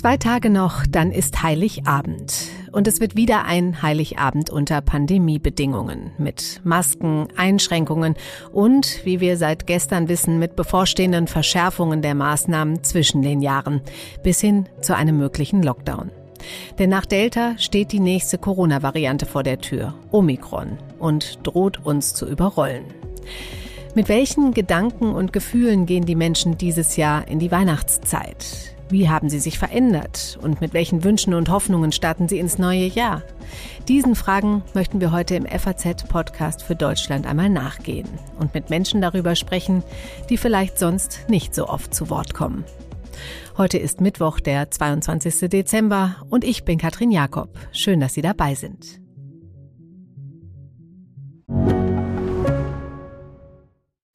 Zwei Tage noch, dann ist Heiligabend. Und es wird wieder ein Heiligabend unter Pandemiebedingungen. Mit Masken, Einschränkungen und, wie wir seit gestern wissen, mit bevorstehenden Verschärfungen der Maßnahmen zwischen den Jahren. Bis hin zu einem möglichen Lockdown. Denn nach Delta steht die nächste Corona-Variante vor der Tür, Omikron, und droht uns zu überrollen. Mit welchen Gedanken und Gefühlen gehen die Menschen dieses Jahr in die Weihnachtszeit? Wie haben sie sich verändert und mit welchen Wünschen und Hoffnungen starten sie ins neue Jahr? Diesen Fragen möchten wir heute im FAZ-Podcast für Deutschland einmal nachgehen und mit Menschen darüber sprechen, die vielleicht sonst nicht so oft zu Wort kommen. Heute ist Mittwoch, der 22. Dezember und ich bin Katrin Jakob. Schön, dass Sie dabei sind.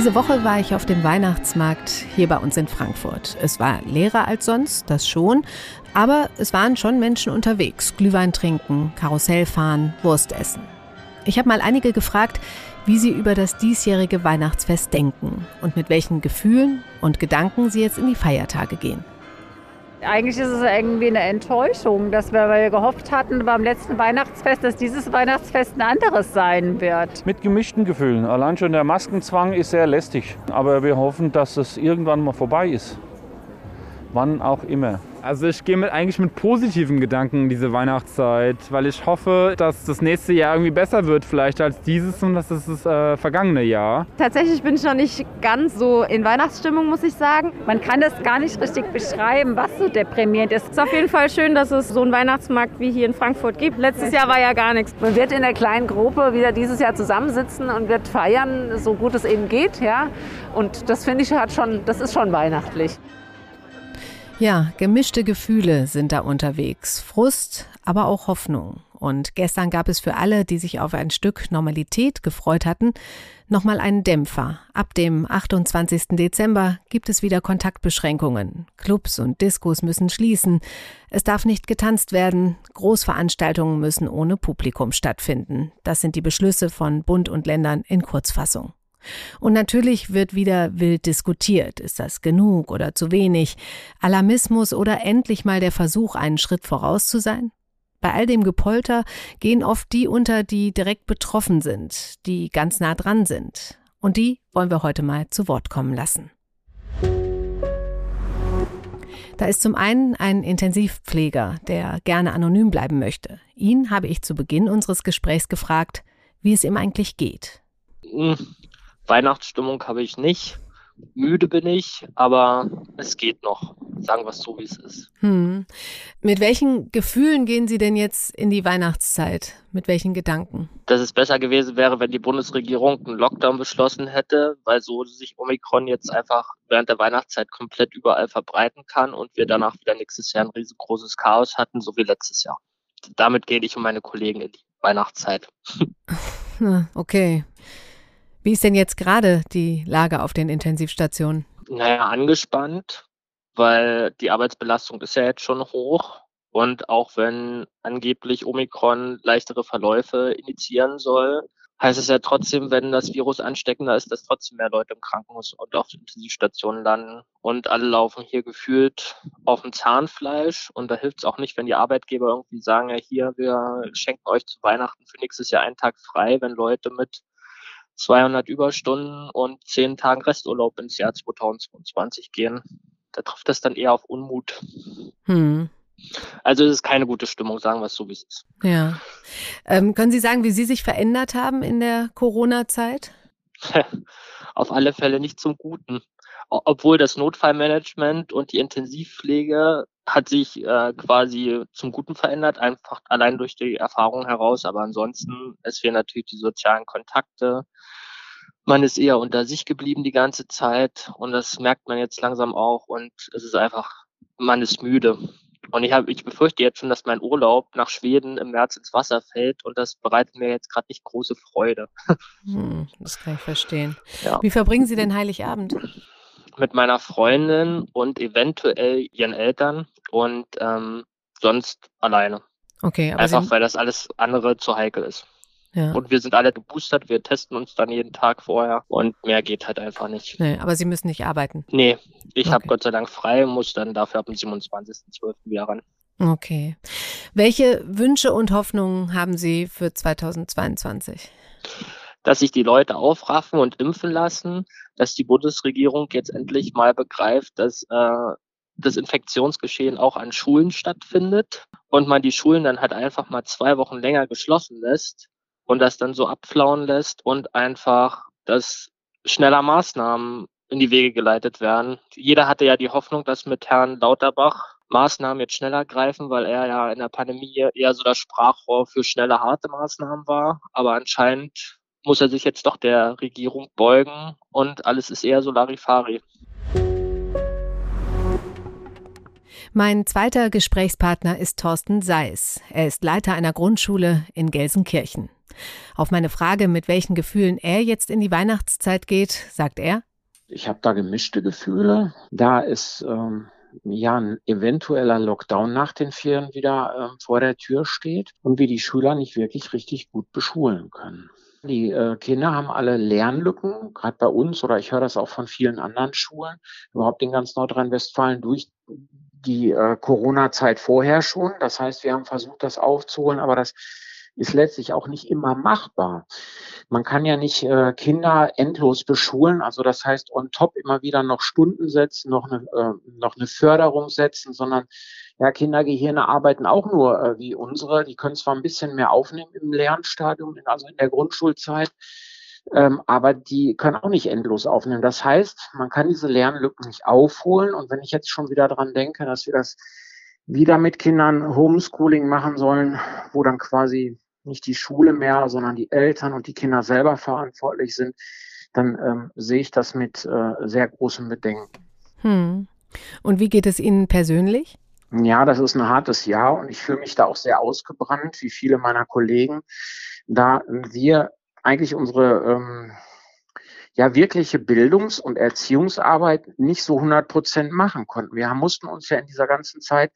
Diese Woche war ich auf dem Weihnachtsmarkt hier bei uns in Frankfurt. Es war leerer als sonst, das schon, aber es waren schon Menschen unterwegs. Glühwein trinken, Karussell fahren, Wurst essen. Ich habe mal einige gefragt, wie sie über das diesjährige Weihnachtsfest denken und mit welchen Gefühlen und Gedanken sie jetzt in die Feiertage gehen. Eigentlich ist es irgendwie eine Enttäuschung, dass wir, weil wir gehofft hatten beim letzten Weihnachtsfest, dass dieses Weihnachtsfest ein anderes sein wird. Mit gemischten Gefühlen. Allein schon der Maskenzwang ist sehr lästig. Aber wir hoffen, dass es irgendwann mal vorbei ist. Wann auch immer. Also ich gehe mit, eigentlich mit positiven Gedanken in diese Weihnachtszeit, weil ich hoffe, dass das nächste Jahr irgendwie besser wird vielleicht als dieses und das ist das äh, vergangene Jahr. Tatsächlich bin ich noch nicht ganz so in Weihnachtsstimmung, muss ich sagen. Man kann das gar nicht richtig beschreiben, was so deprimierend ist. Es ist auf jeden Fall schön, dass es so einen Weihnachtsmarkt wie hier in Frankfurt gibt. Letztes Jahr war ja gar nichts. Man wird in der kleinen Gruppe wieder dieses Jahr zusammensitzen und wird feiern, so gut es eben geht, ja. Und das finde ich hat schon, das ist schon weihnachtlich. Ja, gemischte Gefühle sind da unterwegs. Frust, aber auch Hoffnung. Und gestern gab es für alle, die sich auf ein Stück Normalität gefreut hatten, nochmal einen Dämpfer. Ab dem 28. Dezember gibt es wieder Kontaktbeschränkungen. Clubs und Diskos müssen schließen. Es darf nicht getanzt werden. Großveranstaltungen müssen ohne Publikum stattfinden. Das sind die Beschlüsse von Bund und Ländern in Kurzfassung. Und natürlich wird wieder wild diskutiert. Ist das genug oder zu wenig? Alarmismus oder endlich mal der Versuch, einen Schritt voraus zu sein? Bei all dem Gepolter gehen oft die unter, die direkt betroffen sind, die ganz nah dran sind. Und die wollen wir heute mal zu Wort kommen lassen. Da ist zum einen ein Intensivpfleger, der gerne anonym bleiben möchte. Ihn habe ich zu Beginn unseres Gesprächs gefragt, wie es ihm eigentlich geht. Weihnachtsstimmung habe ich nicht. Müde bin ich, aber es geht noch. Sagen wir es so, wie es ist. Hm. Mit welchen Gefühlen gehen Sie denn jetzt in die Weihnachtszeit? Mit welchen Gedanken? Dass es besser gewesen wäre, wenn die Bundesregierung einen Lockdown beschlossen hätte, weil so sich Omikron jetzt einfach während der Weihnachtszeit komplett überall verbreiten kann und wir danach wieder nächstes Jahr ein riesengroßes Chaos hatten, so wie letztes Jahr. Damit gehe ich und meine Kollegen in die Weihnachtszeit. okay. Wie ist denn jetzt gerade die Lage auf den Intensivstationen? Naja, angespannt, weil die Arbeitsbelastung ist ja jetzt schon hoch. Und auch wenn angeblich Omikron leichtere Verläufe initiieren soll, heißt es ja trotzdem, wenn das Virus ansteckender ist, dass trotzdem mehr Leute im Krankenhaus und auf Intensivstationen landen. Und alle laufen hier gefühlt auf dem Zahnfleisch. Und da hilft es auch nicht, wenn die Arbeitgeber irgendwie sagen, ja hier, wir schenken euch zu Weihnachten für nächstes Jahr einen Tag frei, wenn Leute mit 200 Überstunden und 10 Tagen Resturlaub ins Jahr 2022 gehen. Da trifft das dann eher auf Unmut. Hm. Also es ist keine gute Stimmung, sagen wir es so, wie es ist. Ja. Ähm, können Sie sagen, wie Sie sich verändert haben in der Corona-Zeit? auf alle Fälle nicht zum Guten. Obwohl das Notfallmanagement und die Intensivpflege hat sich äh, quasi zum Guten verändert, einfach allein durch die Erfahrung heraus. Aber ansonsten, es fehlen natürlich die sozialen Kontakte. Man ist eher unter sich geblieben die ganze Zeit und das merkt man jetzt langsam auch und es ist einfach, man ist müde. Und ich, hab, ich befürchte jetzt schon, dass mein Urlaub nach Schweden im März ins Wasser fällt und das bereitet mir jetzt gerade nicht große Freude. Hm, das kann ich verstehen. Ja. Wie verbringen Sie denn Heiligabend? Mit meiner Freundin und eventuell ihren Eltern und ähm, sonst alleine. Okay, aber Einfach, weil das alles andere zu heikel ist. Ja. Und wir sind alle geboostert, wir testen uns dann jeden Tag vorher und mehr geht halt einfach nicht. Nee, aber Sie müssen nicht arbeiten. Nee, ich okay. habe Gott sei Dank frei, muss dann dafür ab dem 27.12. wieder ran. Okay. Welche Wünsche und Hoffnungen haben Sie für 2022? Dass sich die Leute aufraffen und impfen lassen, dass die Bundesregierung jetzt endlich mal begreift, dass äh, das Infektionsgeschehen auch an Schulen stattfindet und man die Schulen dann halt einfach mal zwei Wochen länger geschlossen lässt, und das dann so abflauen lässt und einfach, dass schneller Maßnahmen in die Wege geleitet werden. Jeder hatte ja die Hoffnung, dass mit Herrn Lauterbach Maßnahmen jetzt schneller greifen, weil er ja in der Pandemie eher so das Sprachrohr für schnelle, harte Maßnahmen war. Aber anscheinend muss er sich jetzt doch der Regierung beugen und alles ist eher so Larifari. Mein zweiter Gesprächspartner ist Thorsten Seis. Er ist Leiter einer Grundschule in Gelsenkirchen. Auf meine Frage, mit welchen Gefühlen er jetzt in die Weihnachtszeit geht, sagt er, ich habe da gemischte Gefühle. Da ist ähm, ja ein eventueller Lockdown nach den Ferien wieder ähm, vor der Tür steht und wir die Schüler nicht wirklich richtig gut beschulen können. Die äh, Kinder haben alle Lernlücken, gerade bei uns oder ich höre das auch von vielen anderen Schulen, überhaupt in ganz Nordrhein-Westfalen durch die äh, Corona-Zeit vorher schon. Das heißt, wir haben versucht, das aufzuholen, aber das ist letztlich auch nicht immer machbar. Man kann ja nicht äh, Kinder endlos beschulen, also das heißt on top immer wieder noch Stunden setzen, noch eine, äh, noch eine Förderung setzen, sondern ja, Kindergehirne arbeiten auch nur äh, wie unsere. Die können zwar ein bisschen mehr aufnehmen im Lernstadium, also in der Grundschulzeit, ähm, aber die können auch nicht endlos aufnehmen. Das heißt, man kann diese Lernlücken nicht aufholen. Und wenn ich jetzt schon wieder dran denke, dass wir das wieder mit Kindern Homeschooling machen sollen, wo dann quasi nicht die Schule mehr, sondern die Eltern und die Kinder selber verantwortlich sind, dann ähm, sehe ich das mit äh, sehr großem Bedenken. Hm. Und wie geht es Ihnen persönlich? Ja, das ist ein hartes Jahr und ich fühle mich da auch sehr ausgebrannt, wie viele meiner Kollegen, da wir eigentlich unsere ähm, ja wirkliche Bildungs- und Erziehungsarbeit nicht so 100 Prozent machen konnten. Wir mussten uns ja in dieser ganzen Zeit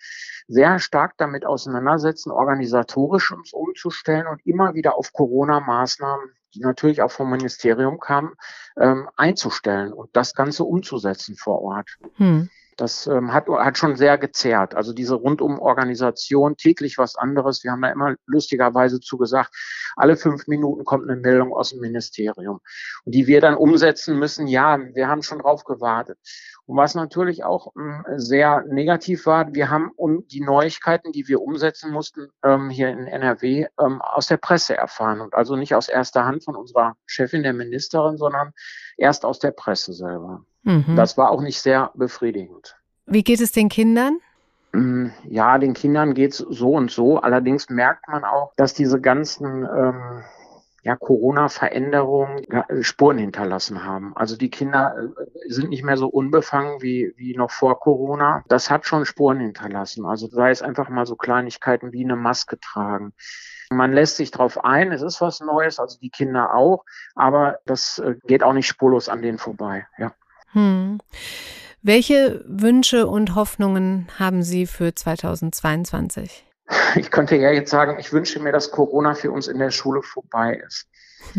sehr stark damit auseinandersetzen, organisatorisch uns umzustellen und immer wieder auf Corona-Maßnahmen, die natürlich auch vom Ministerium kamen, ähm, einzustellen und das Ganze umzusetzen vor Ort. Hm. Das ähm, hat, hat schon sehr gezerrt. Also diese Rundum-Organisation, täglich was anderes. Wir haben da immer lustigerweise zugesagt, alle fünf Minuten kommt eine Meldung aus dem Ministerium. Und die wir dann umsetzen müssen, ja, wir haben schon drauf gewartet. Und was natürlich auch ähm, sehr negativ war, wir haben um die Neuigkeiten, die wir umsetzen mussten, ähm, hier in NRW ähm, aus der Presse erfahren. Und also nicht aus erster Hand von unserer Chefin, der Ministerin, sondern erst aus der Presse selber. Mhm. Das war auch nicht sehr befriedigend. Wie geht es den Kindern? Mm, ja, den Kindern geht's so und so. Allerdings merkt man auch, dass diese ganzen ähm, ja, Corona-Veränderungen ja, Spuren hinterlassen haben. Also die Kinder äh, sind nicht mehr so unbefangen wie, wie noch vor Corona. Das hat schon Spuren hinterlassen. Also sei es einfach mal so Kleinigkeiten wie eine Maske tragen. Man lässt sich darauf ein, es ist was Neues, also die Kinder auch, aber das äh, geht auch nicht spurlos an denen vorbei. Ja. Hm. Welche Wünsche und Hoffnungen haben Sie für 2022? Ich könnte ja jetzt sagen, ich wünsche mir, dass Corona für uns in der Schule vorbei ist.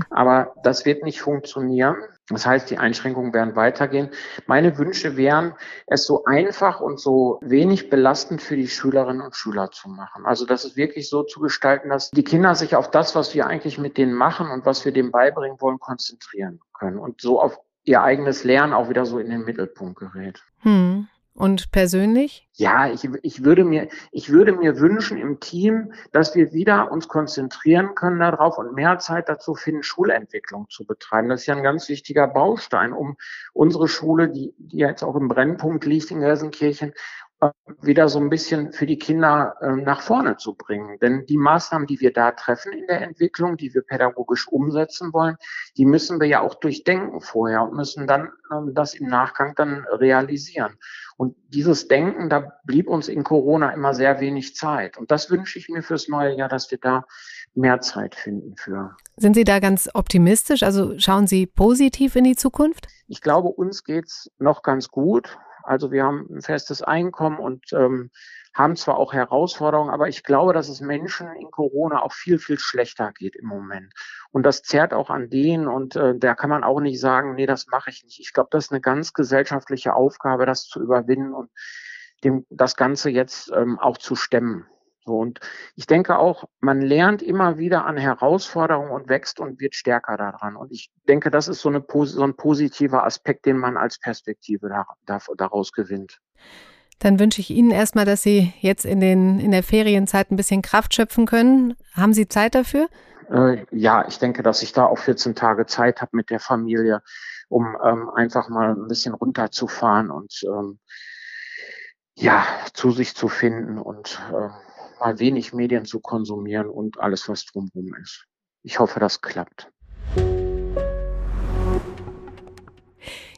Aber das wird nicht funktionieren. Das heißt, die Einschränkungen werden weitergehen. Meine Wünsche wären, es so einfach und so wenig belastend für die Schülerinnen und Schüler zu machen. Also das ist wirklich so zu gestalten, dass die Kinder sich auf das, was wir eigentlich mit denen machen und was wir denen beibringen wollen, konzentrieren können und so auf ihr eigenes Lernen auch wieder so in den Mittelpunkt gerät. Hm. Und persönlich? Ja, ich, ich, würde mir, ich würde mir wünschen im Team, dass wir wieder uns konzentrieren können darauf und mehr Zeit dazu finden, Schulentwicklung zu betreiben. Das ist ja ein ganz wichtiger Baustein, um unsere Schule, die, die jetzt auch im Brennpunkt liegt in Gelsenkirchen, wieder so ein bisschen für die Kinder äh, nach vorne zu bringen. Denn die Maßnahmen, die wir da treffen in der Entwicklung, die wir pädagogisch umsetzen wollen, die müssen wir ja auch durchdenken vorher und müssen dann ähm, das im Nachgang dann realisieren. Und dieses Denken, da blieb uns in Corona immer sehr wenig Zeit. Und das wünsche ich mir fürs neue Jahr, dass wir da mehr Zeit finden für. Sind Sie da ganz optimistisch? Also schauen Sie positiv in die Zukunft? Ich glaube, uns geht's noch ganz gut. Also wir haben ein festes Einkommen und ähm, haben zwar auch Herausforderungen, aber ich glaube, dass es Menschen in Corona auch viel, viel schlechter geht im Moment. Und das zerrt auch an denen und äh, da kann man auch nicht sagen, nee, das mache ich nicht. Ich glaube, das ist eine ganz gesellschaftliche Aufgabe, das zu überwinden und dem, das Ganze jetzt ähm, auch zu stemmen. So, und ich denke auch, man lernt immer wieder an Herausforderungen und wächst und wird stärker daran. Und ich denke, das ist so, eine, so ein positiver Aspekt, den man als Perspektive daraus gewinnt. Dann wünsche ich Ihnen erstmal, dass Sie jetzt in, den, in der Ferienzeit ein bisschen Kraft schöpfen können. Haben Sie Zeit dafür? Äh, ja, ich denke, dass ich da auch 14 Tage Zeit habe mit der Familie, um ähm, einfach mal ein bisschen runterzufahren und ähm, ja, zu sich zu finden und ähm, mal wenig Medien zu konsumieren und alles, was drumherum ist. Ich hoffe, das klappt.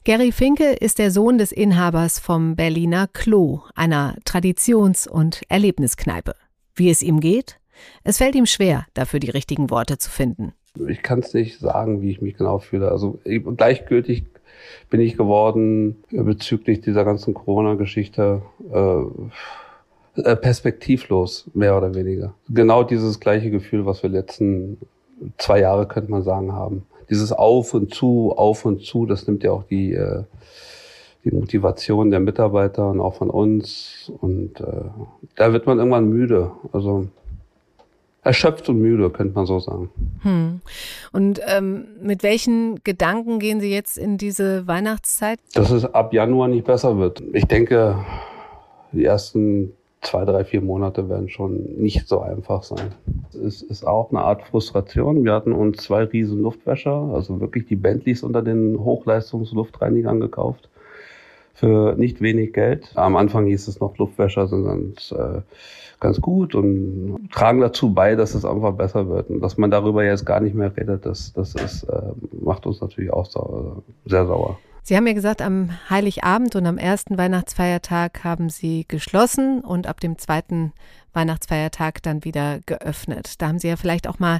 Gary Finke ist der Sohn des Inhabers vom Berliner Klo, einer Traditions- und Erlebniskneipe. Wie es ihm geht? Es fällt ihm schwer, dafür die richtigen Worte zu finden. Ich kann es nicht sagen, wie ich mich genau fühle. Also gleichgültig bin ich geworden bezüglich dieser ganzen Corona-Geschichte. Äh, äh, perspektivlos, mehr oder weniger. Genau dieses gleiche Gefühl, was wir letzten zwei Jahre, könnte man sagen, haben. Dieses Auf und Zu, Auf und Zu, das nimmt ja auch die, äh, die Motivation der Mitarbeiter und auch von uns. Und äh, da wird man irgendwann müde. Also erschöpft und müde, könnte man so sagen. Hm. Und ähm, mit welchen Gedanken gehen Sie jetzt in diese Weihnachtszeit? Dass es ab Januar nicht besser wird. Ich denke, die ersten zwei, drei, vier Monate werden schon nicht so einfach sein. Es ist auch eine Art Frustration. Wir hatten uns zwei riesen Luftwäscher, also wirklich die Bentleys unter den Hochleistungsluftreinigern gekauft. Für nicht wenig Geld. Am Anfang hieß es noch, Luftwäscher sind ganz, äh, ganz gut und tragen dazu bei, dass es einfach besser wird. Und dass man darüber jetzt gar nicht mehr redet, das, das ist, äh, macht uns natürlich auch sau sehr sauer. Sie haben ja gesagt, am Heiligabend und am ersten Weihnachtsfeiertag haben Sie geschlossen und ab dem zweiten Weihnachtsfeiertag dann wieder geöffnet. Da haben Sie ja vielleicht auch mal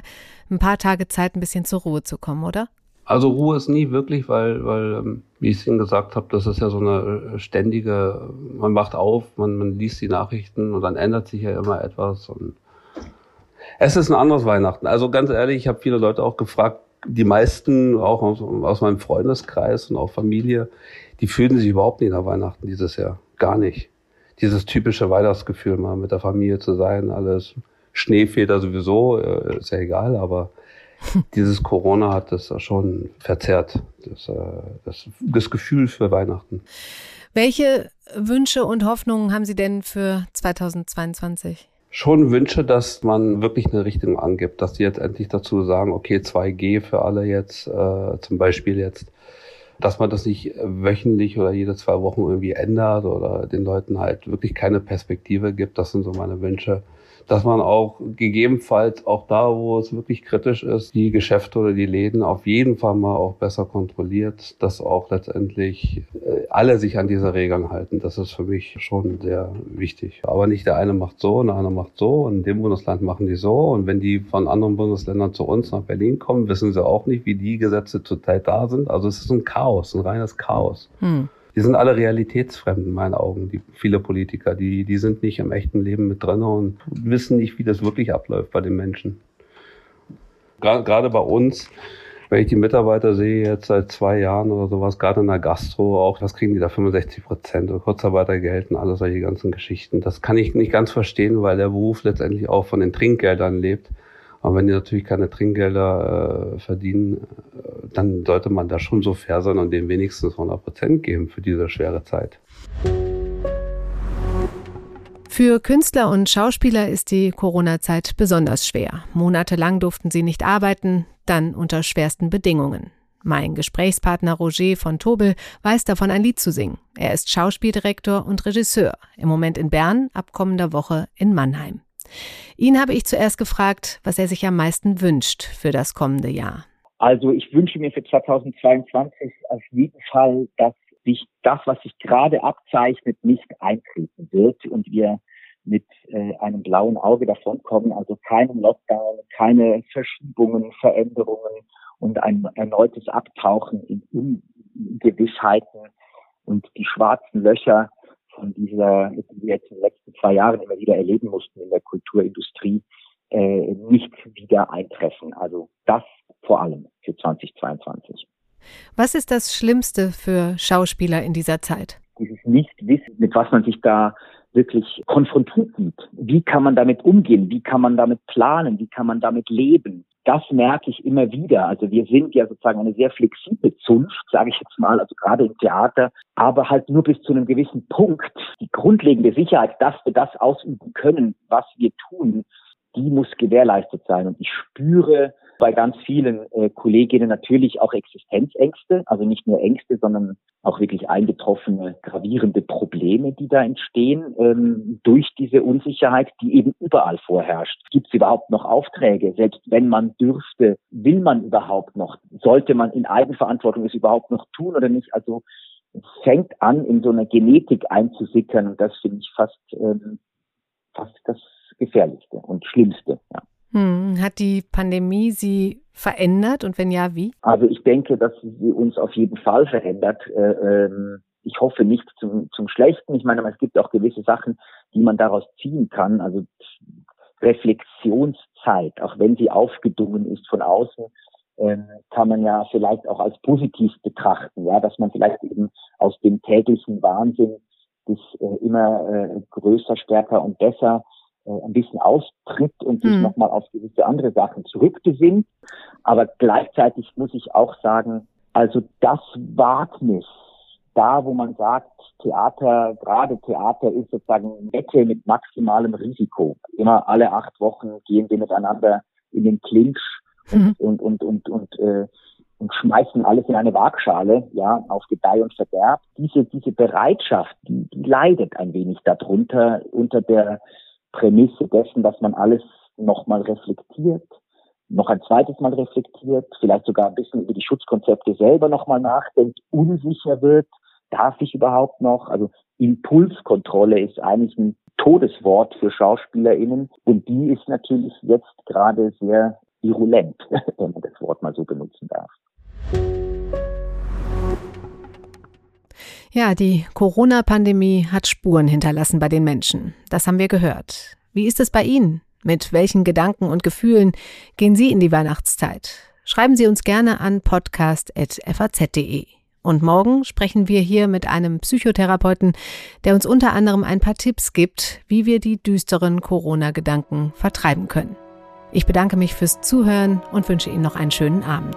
ein paar Tage Zeit, ein bisschen zur Ruhe zu kommen, oder? Also Ruhe ist nie wirklich, weil, weil ähm, wie ich es Ihnen gesagt habe, das ist ja so eine äh, ständige, man wacht auf, man, man liest die Nachrichten und dann ändert sich ja immer etwas. Es ist ein anderes Weihnachten. Also ganz ehrlich, ich habe viele Leute auch gefragt, die meisten, auch aus, aus, meinem Freundeskreis und auch Familie, die fühlen sich überhaupt nicht nach Weihnachten dieses Jahr. Gar nicht. Dieses typische Weihnachtsgefühl, mal mit der Familie zu sein, alles Schneefeder sowieso, äh, ist ja egal, aber dieses Corona hat das schon verzerrt, das, äh, das, das Gefühl für Weihnachten. Welche Wünsche und Hoffnungen haben Sie denn für 2022? Schon wünsche, dass man wirklich eine Richtung angibt, dass die jetzt endlich dazu sagen, okay, 2G für alle jetzt, äh, zum Beispiel jetzt, dass man das nicht wöchentlich oder jede zwei Wochen irgendwie ändert oder den Leuten halt wirklich keine Perspektive gibt. Das sind so meine Wünsche dass man auch gegebenenfalls auch da, wo es wirklich kritisch ist, die Geschäfte oder die Läden auf jeden Fall mal auch besser kontrolliert, dass auch letztendlich äh, alle sich an diese Regeln halten. Das ist für mich schon sehr wichtig. Aber nicht der eine macht so und der andere macht so und in dem Bundesland machen die so und wenn die von anderen Bundesländern zu uns nach Berlin kommen, wissen sie auch nicht, wie die Gesetze zurzeit da sind. Also es ist ein Chaos, ein reines Chaos. Hm die sind alle realitätsfremd in meinen Augen, die viele Politiker. Die, die sind nicht im echten Leben mit drin und wissen nicht, wie das wirklich abläuft bei den Menschen. Gerade bei uns, wenn ich die Mitarbeiter sehe jetzt seit zwei Jahren oder sowas, gerade in der Gastro auch, was kriegen die da 65 Prozent Kurzarbeitergeld und alle solche ganzen Geschichten. Das kann ich nicht ganz verstehen, weil der Beruf letztendlich auch von den Trinkgeldern lebt. Aber wenn die natürlich keine Trinkgelder äh, verdienen, äh, dann sollte man da schon so fair sein und denen wenigstens 100 Prozent geben für diese schwere Zeit. Für Künstler und Schauspieler ist die Corona-Zeit besonders schwer. Monatelang durften sie nicht arbeiten, dann unter schwersten Bedingungen. Mein Gesprächspartner Roger von Tobel weiß davon ein Lied zu singen. Er ist Schauspieldirektor und Regisseur, im Moment in Bern, ab kommender Woche in Mannheim. Ihn habe ich zuerst gefragt, was er sich am meisten wünscht für das kommende Jahr. Also ich wünsche mir für 2022 auf jeden Fall, dass sich das, was sich gerade abzeichnet, nicht eintreten wird und wir mit äh, einem blauen Auge davonkommen, also keinen Lockdown, keine Verschiebungen, Veränderungen und ein erneutes Abtauchen in Ungewissheiten und die schwarzen Löcher von dieser, die wir jetzt in den letzten zwei Jahren immer wieder erleben mussten in der Kulturindustrie, äh, nicht wieder eintreffen. Also das vor allem für 2022. Was ist das Schlimmste für Schauspieler in dieser Zeit? Dieses Nichtwissen, mit was man sich da wirklich konfrontiert sieht. Wie kann man damit umgehen? Wie kann man damit planen? Wie kann man damit leben? Das merke ich immer wieder. Also wir sind ja sozusagen eine sehr flexible Zunft, sage ich jetzt mal, also gerade im Theater, aber halt nur bis zu einem gewissen Punkt. Die grundlegende Sicherheit, dass wir das ausüben können, was wir tun, die muss gewährleistet sein. Und ich spüre bei ganz vielen äh, Kolleginnen natürlich auch Existenzängste, also nicht nur Ängste, sondern auch wirklich eingetroffene, gravierende Probleme, die da entstehen ähm, durch diese Unsicherheit, die eben überall vorherrscht. Gibt es überhaupt noch Aufträge? Selbst wenn man dürfte, will man überhaupt noch? Sollte man in Eigenverantwortung es überhaupt noch tun oder nicht? Also es fängt an, in so einer Genetik einzusickern und das finde ich fast, ähm, fast das Gefährlichste und Schlimmste. Ja. Hm, hat die Pandemie Sie verändert und wenn ja, wie? Also ich denke, dass sie uns auf jeden Fall verändert. Äh, ähm, ich hoffe nicht zum, zum Schlechten. Ich meine, es gibt auch gewisse Sachen, die man daraus ziehen kann. Also Reflexionszeit, auch wenn sie aufgedungen ist von außen, ähm, kann man ja vielleicht auch als positiv betrachten, ja, dass man vielleicht eben aus dem täglichen Wahnsinn des äh, immer äh, größer, stärker und besser ein bisschen austritt und sich hm. nochmal auf gewisse andere Sachen zurückbesinnt. Aber gleichzeitig muss ich auch sagen, also das Wagnis, da wo man sagt, Theater, gerade Theater ist sozusagen Wette mit maximalem Risiko. Immer alle acht Wochen gehen wir miteinander in den Clinch mhm. und, und, und, und, äh, und schmeißen alles in eine Waagschale, ja, auf Gedeih und Verderb. Diese, diese Bereitschaft, die, die leidet ein wenig darunter, unter der Prämisse dessen, dass man alles nochmal reflektiert, noch ein zweites Mal reflektiert, vielleicht sogar ein bisschen über die Schutzkonzepte selber nochmal nachdenkt, unsicher wird, darf ich überhaupt noch? Also Impulskontrolle ist eigentlich ein Todeswort für SchauspielerInnen und die ist natürlich jetzt gerade sehr virulent, wenn man das Wort mal so benutzen darf. Ja, die Corona-Pandemie hat Spuren hinterlassen bei den Menschen. Das haben wir gehört. Wie ist es bei Ihnen? Mit welchen Gedanken und Gefühlen gehen Sie in die Weihnachtszeit? Schreiben Sie uns gerne an podcast.faz.de. Und morgen sprechen wir hier mit einem Psychotherapeuten, der uns unter anderem ein paar Tipps gibt, wie wir die düsteren Corona-Gedanken vertreiben können. Ich bedanke mich fürs Zuhören und wünsche Ihnen noch einen schönen Abend.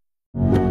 thank you.